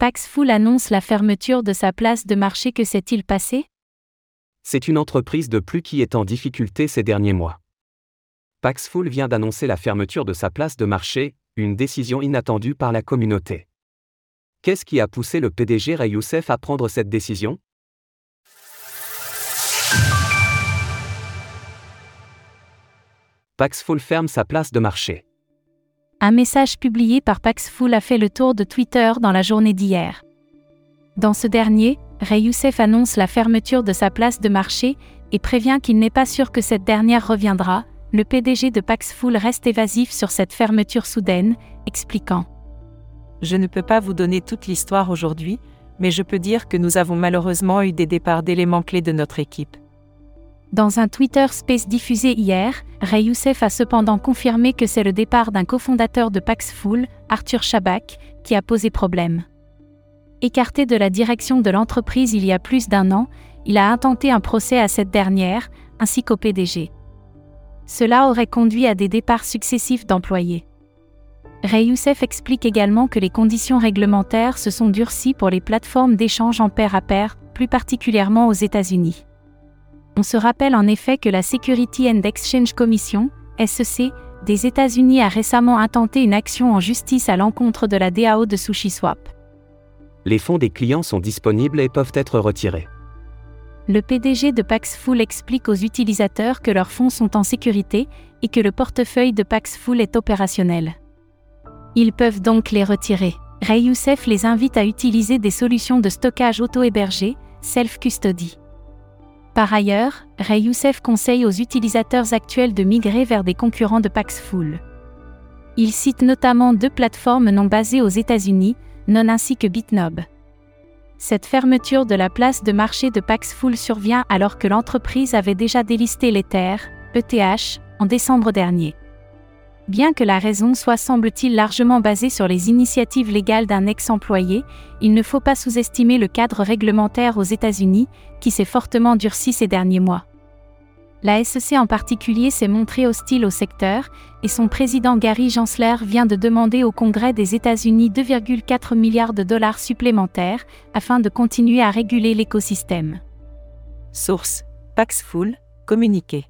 Paxful annonce la fermeture de sa place de marché. Que s'est-il passé? C'est une entreprise de plus qui est en difficulté ces derniers mois. Paxful vient d'annoncer la fermeture de sa place de marché, une décision inattendue par la communauté. Qu'est-ce qui a poussé le PDG Ray à prendre cette décision? Paxful ferme sa place de marché. Un message publié par Paxful a fait le tour de Twitter dans la journée d'hier. Dans ce dernier, Ray Youssef annonce la fermeture de sa place de marché et prévient qu'il n'est pas sûr que cette dernière reviendra. Le PDG de Paxful reste évasif sur cette fermeture soudaine, expliquant Je ne peux pas vous donner toute l'histoire aujourd'hui, mais je peux dire que nous avons malheureusement eu des départs d'éléments clés de notre équipe. Dans un Twitter Space diffusé hier, Ray Youssef a cependant confirmé que c'est le départ d'un cofondateur de Paxful, Arthur Chabak, qui a posé problème. Écarté de la direction de l'entreprise il y a plus d'un an, il a intenté un procès à cette dernière, ainsi qu'au PDG. Cela aurait conduit à des départs successifs d'employés. Ray Youssef explique également que les conditions réglementaires se sont durcies pour les plateformes d'échange en pair à pair, plus particulièrement aux États-Unis. On se rappelle en effet que la Security and Exchange Commission, SEC, des États-Unis a récemment intenté une action en justice à l'encontre de la DAO de SushiSwap. Les fonds des clients sont disponibles et peuvent être retirés. Le PDG de Paxful explique aux utilisateurs que leurs fonds sont en sécurité et que le portefeuille de Paxful est opérationnel. Ils peuvent donc les retirer. Ray Youssef les invite à utiliser des solutions de stockage auto-hébergées, self-custody. Par ailleurs, Ray Youssef conseille aux utilisateurs actuels de migrer vers des concurrents de Paxful. Il cite notamment deux plateformes non basées aux États-Unis, Non ainsi que Bitnob. Cette fermeture de la place de marché de Paxful survient alors que l'entreprise avait déjà délisté l'Ether, ETH, en décembre dernier. Bien que la raison soit semble-t-il largement basée sur les initiatives légales d'un ex-employé, il ne faut pas sous-estimer le cadre réglementaire aux États-Unis, qui s'est fortement durci ces derniers mois. La SEC en particulier s'est montrée hostile au secteur, et son président Gary Gensler vient de demander au Congrès des États-Unis 2,4 milliards de dollars supplémentaires afin de continuer à réguler l'écosystème. Source Paxful, communiqué.